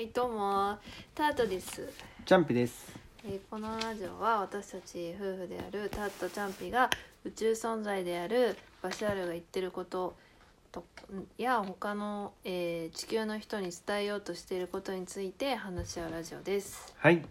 はいどうもタートです、チャンピです。えーこのラジオは私たち夫婦であるタートチャンピが宇宙存在であるバシャールが言ってることとや他の、えー地球の人に伝えようとしていることについて話し合うラジオです、はい。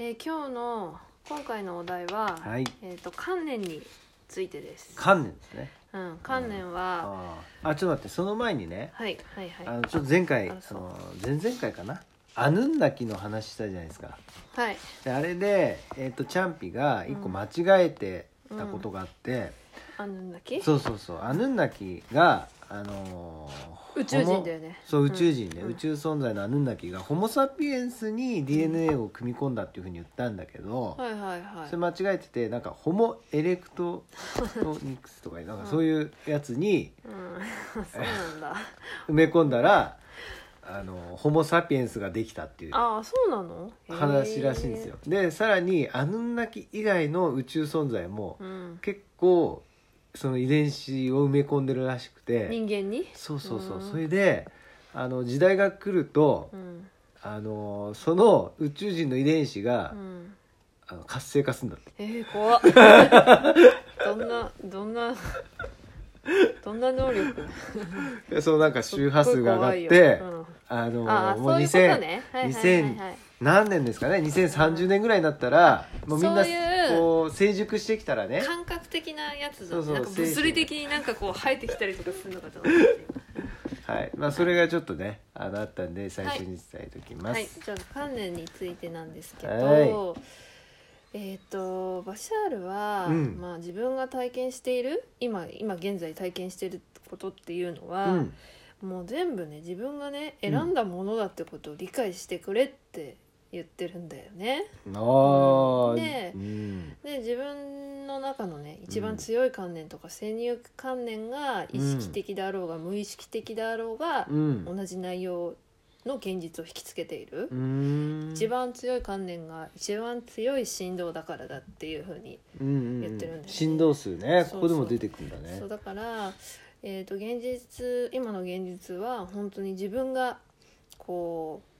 えー今日の今回のお題は、はい。えー、と観念についてです、観念ですね。うん、観念は、あちょっと待って、その前にね。はいはいはいあの、ちょっと前回、そうの、前々回かな？アヌンナキの話したじゃないですか。はいで、あれで、えっ、と、チャンピが一個間違えてたことがあって。あなんだっけそうそうそう、アヌンナキが、あのー宇宙人だよね。そう宇宙人ね、うん宇宙存在のアヌンナキがホモ・サピエンスに DNA を組み込んだっていうふうに言ったんだけど、はいはいはいそれ間違えててなんかホモ・エレクトニクスとかなんかそういうやつにうんそうなんだ埋め込んだらあのホモ・サピエンスができたっていうああそうなの話らしいんですよ。でさらにアヌンナキ以外の宇宙存在もうん結構その遺伝子を埋め込んでるらしくて。人間に？そうそうそう。うん。それであの時代が来るとうん。あのその宇宙人の遺伝子がうん。あの活性化するんだって。えー、怖っ。どんなどんなどんな能力？でそのなんか 周波数が上がってうん、ああもうそういうこと2000ねはいはい何年ですかね？2030年ぐらいになったらもうみんなそういうこう成熟してきたらね。感覚的なやつだそうそうなんか物理的になんかこう生えてきたりとかするのかと思っ はい。まあそれがちょっとねあのあったんで最初に伝えておきたます、はい。じゃあ観念についてなんですけど、はい。えっ、とバシャールは、うん。まあ、自分が体験している今今現在体験していることっていうのは、うん。もう全部ね自分がね選んだものだってことを理解してくれって言ってるんだよね。ああでうん。で自分の中のね一番強い観念とか先入観念が意識的であろうが、無意識的であろうがう、ん。同じ内容の現実を引きつけている。う。ん。一番強い観念が一番強い振動だからだっていうふうに、うんうん。言ってるんだよね。振動数ね。ここでも出てくるんだね。そうだから、えー、と現実今の現実は本当に自分がこう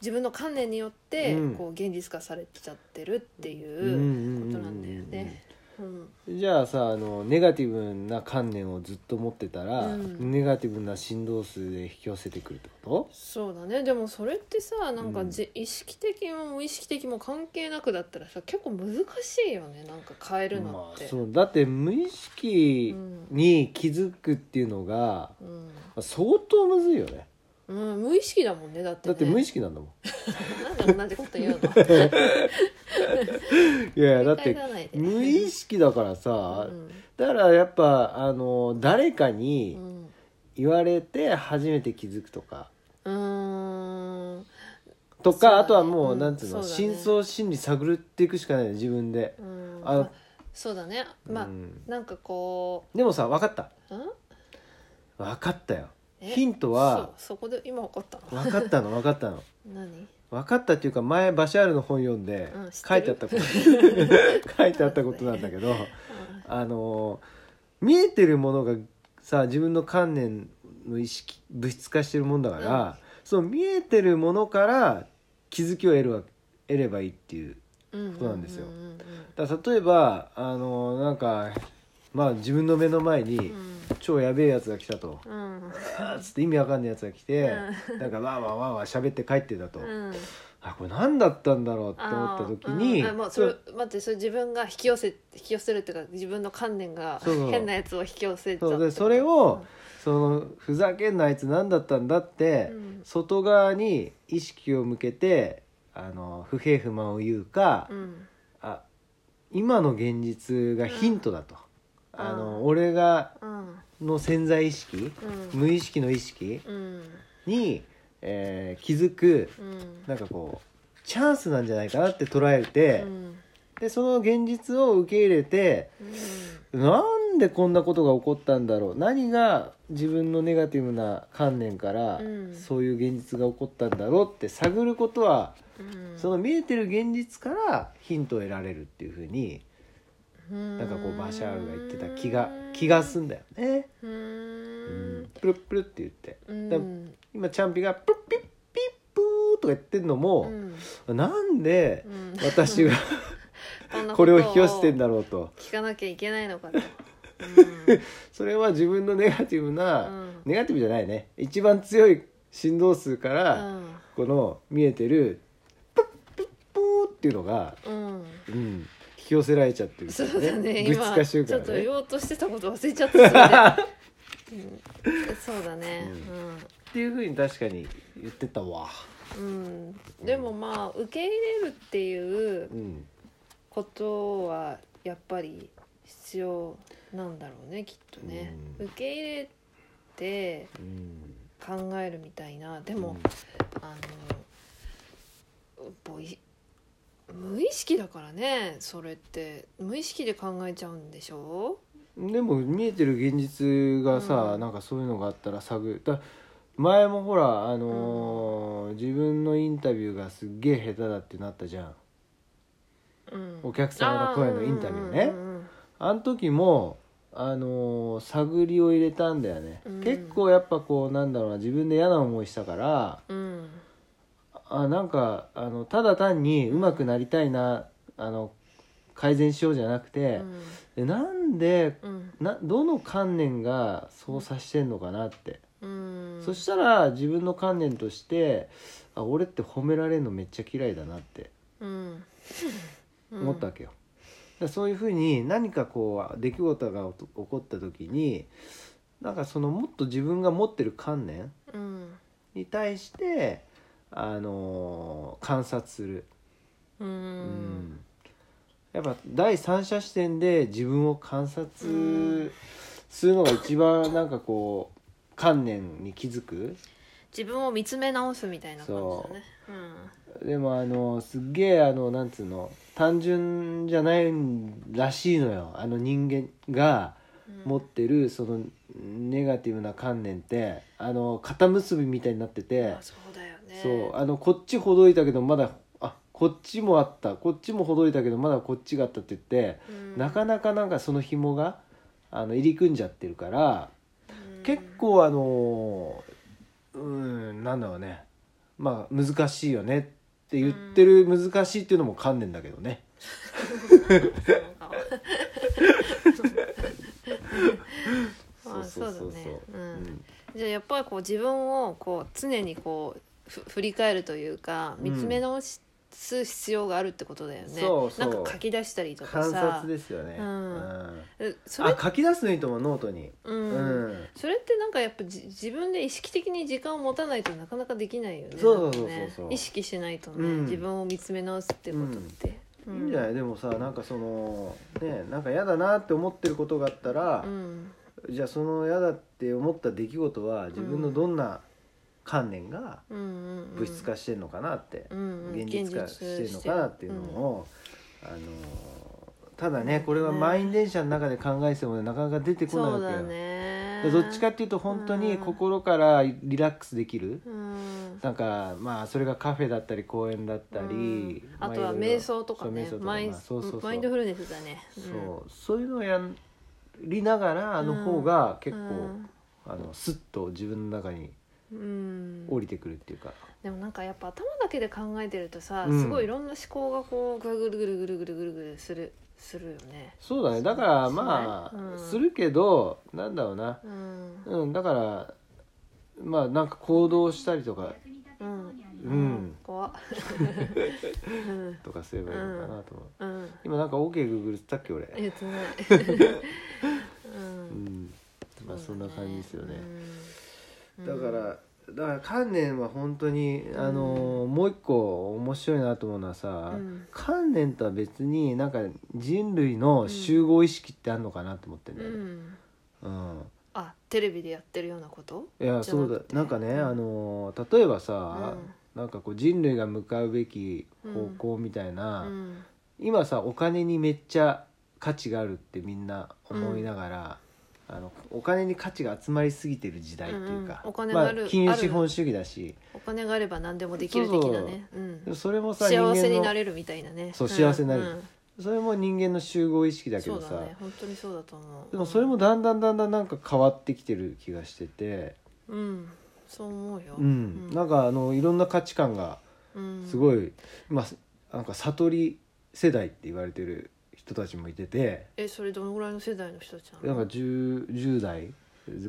自分の観念によってうん。こう現実化されちゃってるっていうことなんだよね。うん。じゃあさあのネガティブな観念をずっと持ってたら、うん。ネガティブな振動数で引き寄せてくるってこそうだね。でもそれってさなんかうん。じ、意識的も無意識的も関係なくだったらさ結構難しいよね。なんか変えとるのって。まあ、そう。だって無意識に気づくっていうのがうん。相当むずいよねうん、無意識だもんねだって、ね、だって無意識なんだもん。なんで同じこと言うの？いやだって無意識だからさ、うん。だからやっぱあの誰かうにん。言われて初めて気づくとか。うーん。とか、ね。あとはもう、うん。なんつうのね。深層心理探っていくしかないよ自分で、うん。あまあそうだね。まあ、うん。なんかこでもさ分かった。分かったよ。えヒントはそこで今分かったの？分かったの分かったの。何？分かったっていうか前バシャールの本読んで書いてあったこと。書いてあったことなんだけどあの見えてるものがさ自分の観念の意識物質化してるもんだから、その見えてるものから気づきを得るわ得ればいいっていううんそうなんですよ。うんうんだ例えばあのなんかまあ自分の目の前に超やべえやつが来たと。うん つって意味わかんないやつが来て、なんかわーわーわーわー喋って帰ってたと、うんあこれ何だったんだろうって思った時に、うんあもうそれ待ってそれ自分が引き寄せ引き寄せるっていうか自分の観念が変なやつを引き寄せちゃったそうでそれを、そのふざけんなあいつ何だったんだって、うん外側に意識を向けてあの不平不満を言うか、うんあ今の現実がヒントだと、あのうん。俺がうん。の潜在意識、うん。無意識の意識うん。に、えー気づくうん。なんかこうチャンスなんじゃないかなって捉えて、うん。でその現実を受け入れてなんでこんなことが起こったんだろう。何が自分のネガティブな観念からうん。そういう現実が起こったんだろうって探ることはうん。その見えてる現実からヒントを得られるっていうふうにななんかこうバシャールが言ってた気が気がすんだよ。ね。ううん。んプルップルって言って。うん。だ今チャンピがプッピッピとか言ってんのうも、ん。なんでうん。私が これを引き寄せてんだだろうと。聞かなきゃいけないのかと、それは自分のネガティブな、うん。ネガティブじゃないね。一番強い振動数かうら、ん。この見えてるプップップーっていうのが、うん。うん、引き寄せられちゃってるからそうだね。物質今化してるちょっと言おうとしてたこと忘れちゃったそれで、うん、そうだね。っていうふうに確かに言ってたわ。うん、うん、でもまあ受け入れるっていううんことはやっぱり必要なんだろうねきっとね、うん。受け入れてうん。考えるみたいな。でも、あのぼい無意識だからねそれって。無意識で考えちゃうんでしょ？うんでも見えてる現実がさ、うん。なんかそういうのがあったら探る。だ前もほらあのー自分のインタビューがすっげえ下手だってなったじゃん。うん。お客様の声のインタビューね。うんうんうんあの時もあのー探りを入れたんだよね、うん。結構やっぱこうなんだろうな自分で嫌な思いしたからうんあなんかあのただ単に上手くなりたいなあの改善しようじゃなくて、でなんでうん。などの観念がそうさしてんのかなって、うん。そしたら自分の観念としてあ俺って褒められるのめっちゃ嫌いだなって。うん。思ったわけよ、でそういうふうに何かこう出来事が起こった時になんかそのもっと自分が持ってる観念うん。に対して、あのー観察する、ううん。やっぱ第三者視点で自分を観察するのが一番なんかこう観念に気づく。自分を見つめ直すみたいな感じだね。でもあのすっげえあのなんつうの単純じゃないらしいのよ。あの人間がうん。持ってるそのネガティブな観念って。あの肩結びみたいになってて。あそうだよね。そうあのこっちほどいたけどまだあこっちもあった。こっちもほどいたけどまだこっちがあったって言って、うん。なかなかなんかその紐があの入り組んじゃってるから、うん。結構あのうんなんだろうね。まあ難しいよね。って言ってる難しいっていうのも観念だけどね。まあそうだね。ううん。んじゃあやっぱりこう自分をこう常にこうふ振り返るというか見つめ直す必要があるってことだよね、そうそう。なんか書き出したりとか観さ察ですよね。うん。それあ書き出すのいいと思うノートに。う、うん。んそれってなんかやっぱじ自分で意識的に時間を持たないとなかなかできないよね。そうそうそうそうね。意識しないとね、うん。自分を見つめ直すってことって、いいんじゃない？でもさなんかそのねなんか嫌だなって思ってることがあったらう、ん。じゃあその嫌だって思った出来事は自分のどんな観念が物質化してんのかなって、うんうん。現実化してんのかなっていうのうんを、あのただねこれは満員電車の中で考えてもねなかなか出てこないわけよ。どっちかっていうと本当にうん。心からリラックスできる、うん。なんかまあそれがカフェだったり公園だったり、あとは瞑想とかね。そう瞑想とか。マインまあそうそうそう。マインドフルネスだね。そう。そういうのをやりながらあの方が結構、あのスッと自分の中にうん、うん降りてくるっていうか、でもなんかやっぱ頭だけで考えてるとさ、うん。すごいいろんな思考がこうぐるぐるぐるぐるぐるぐるぐるするするよね。そうだね。だからまあ、うん。するけどなんだろうな。うん。うんだからまあなんか行動したりとか。うん。うん。怖っ。うんとかすればいいのかなと思う、うん。今なんか OKGoogle って言ったっけ俺、言ってない。ううんん。まあそんな感じですよね、うんだからだから観念は本当に、あのもう一個面白いなと思うのはさ、うん。観念とは別になんか人類の集合意識ってあるのかなと思ってんだうん。うん。あテレビでやってるようなこと？いやそうだ。なんかね、うん。あの例えばさ、なんかこう人類が向かうべき方向みたいな、うん。今さお金にめっちゃ価値があるってみんな思いながら、あのお金に価値が集まりすぎてる時代っていうか、うんうん。お金まあがある、金融資本主義だし。お金があれば何でもできる的なね。うんでもそれもさ幸せになれるみたいなね。そう幸せになる。うんそれも人間の集合意識だけどさ、そうだね。本当にそうだと思う。でもそれもだんだんだんだんなんか変わってきてる気がしてて、うん。そう思うよ。うん。なんかあのいろんな価値観がすごい、まあなんか悟り世代って言われてる人たちもいてて。えそれどのぐらいの世代の人たちなの？なんか 10, 10代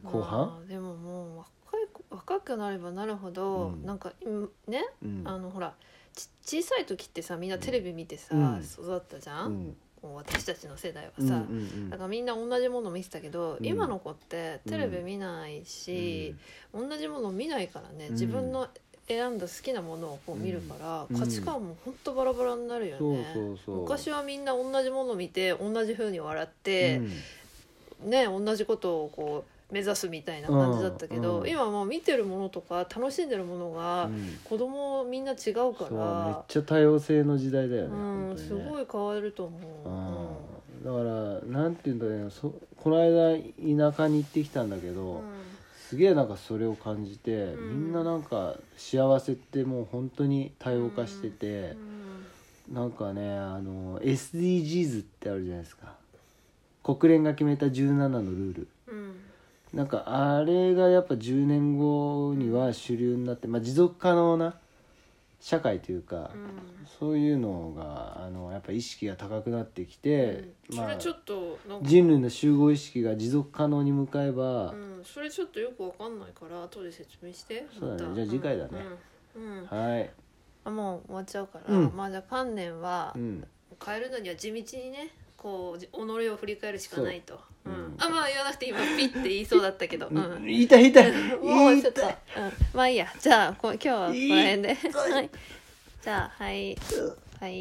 後半、まあでももう若い子若くなればなるほど、うん。なんかうんね、うん。あのほらち小さい時ってさみんなテレビ見てさ、うん。育ったじゃん、うん。私たちの世代はうんさ、うん。だからみんな同じもの見てたけど、うん。今の子ってテレビ見ないし、同じもの見ないからね。うん自分の選んだ好きなものをこう見るから、うん。価値観もほんとバラバラになるよね。昔はみんな同じもの見て同じ風に笑って、うん。ね同じことをこう目指すみたいな感じだったけど、うん。うん。今はもう見てるものとか楽しんでるものが、うん。子供みんな違うかそうめっらちゃ多様性の時代だよね,うん、ね、ごい変わると思う。ん。だからなんて言うんだろうね。そこの間田舎に行ってきたんだけう。ど、うんすげえなんかそれを感じて、うん。みんななんか幸せってもう本当に多様化しててう、ん。なんかねあの SDGs ってあるじゃないですか。国連が決めた17のルール。うん。なんかあれがやっぱ10年後には主流になって、まあ、持続可能な社会というか、うん。そういうのがあのやっぱ意識が高くなってきて、まあそれちょっとなんか人類の集合意識が持続可能に向かえば、うん、それちょっとよくわかんないから後で説明して。そうだね。じゃあ次回だね。うん、うん。はい、あもう終わっちゃうから、うん。まあじゃあ観念はうん、変えるのには地道にねこうじ己を振り返るしかないと。う、ん。あまあ言わなくて今ピッて言いそうだったけど、うん、うん。言いたい言いたい。もうちょっと、うん。まあいいや。じゃあこ今日はこの辺で。はい。じゃあはい。はい